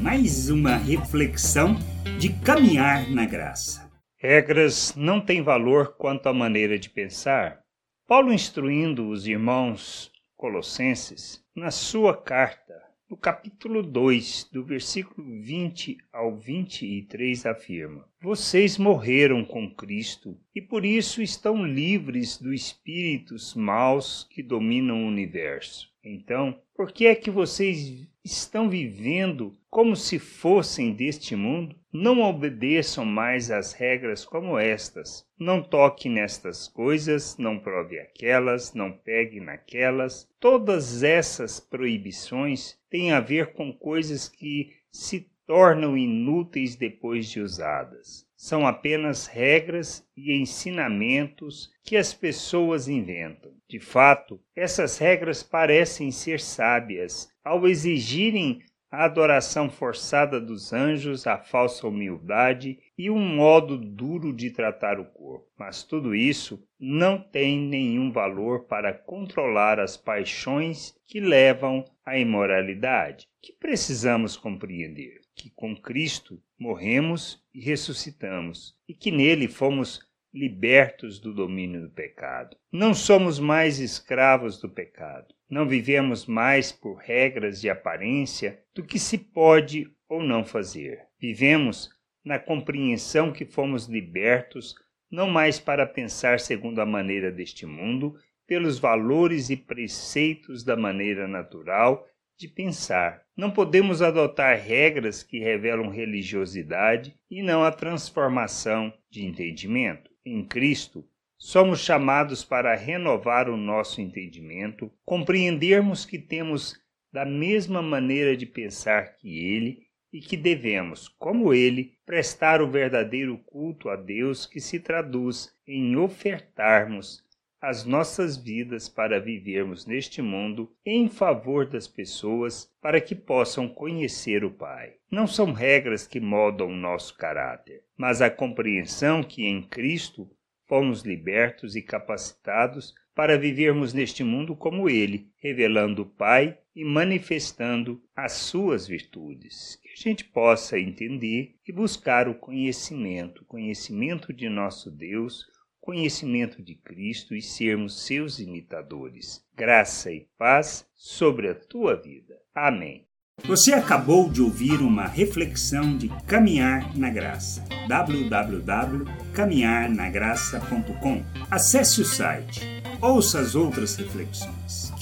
mais uma reflexão de caminhar na graça. Regras não têm valor quanto à maneira de pensar. Paulo instruindo os irmãos colossenses na sua carta no capítulo 2, do versículo 20 ao 23, afirma: Vocês morreram com Cristo e por isso estão livres dos espíritos maus que dominam o universo. Então, por que é que vocês estão vivendo como se fossem deste mundo? Não obedeçam mais às regras como estas. Não toque nestas coisas, não prove aquelas, não pegue naquelas. Todas essas proibições têm a ver com coisas que se tornam inúteis depois de usadas. São apenas regras e ensinamentos que as pessoas inventam. De fato, essas regras parecem ser sábias ao exigirem a adoração forçada dos anjos, a falsa humildade e um modo duro de tratar o corpo. Mas tudo isso não tem nenhum valor para controlar as paixões que levam à imoralidade, que precisamos compreender que com Cristo morremos e ressuscitamos, e que nele fomos libertos do domínio do pecado. Não somos mais escravos do pecado. Não vivemos mais por regras de aparência do que se pode ou não fazer. Vivemos na compreensão que fomos libertos não mais para pensar segundo a maneira deste mundo, pelos valores e preceitos da maneira natural de pensar. Não podemos adotar regras que revelam religiosidade e não a transformação de entendimento em Cristo, somos chamados para renovar o nosso entendimento, compreendermos que temos da mesma maneira de pensar que Ele e que devemos, como Ele, prestar o verdadeiro culto a Deus que se traduz em ofertarmos as nossas vidas para vivermos neste mundo em favor das pessoas para que possam conhecer o Pai. Não são regras que moldam o nosso caráter, mas a compreensão que em Cristo fomos libertos e capacitados para vivermos neste mundo como Ele, revelando o Pai e manifestando as suas virtudes. Que a gente possa entender e buscar o conhecimento, conhecimento de nosso Deus, conhecimento de Cristo e sermos seus imitadores. Graça e paz sobre a tua vida. Amém. Você acabou de ouvir uma reflexão de Caminhar na Graça. www.caminharnagraça.com. Acesse o site. Ouça as outras reflexões.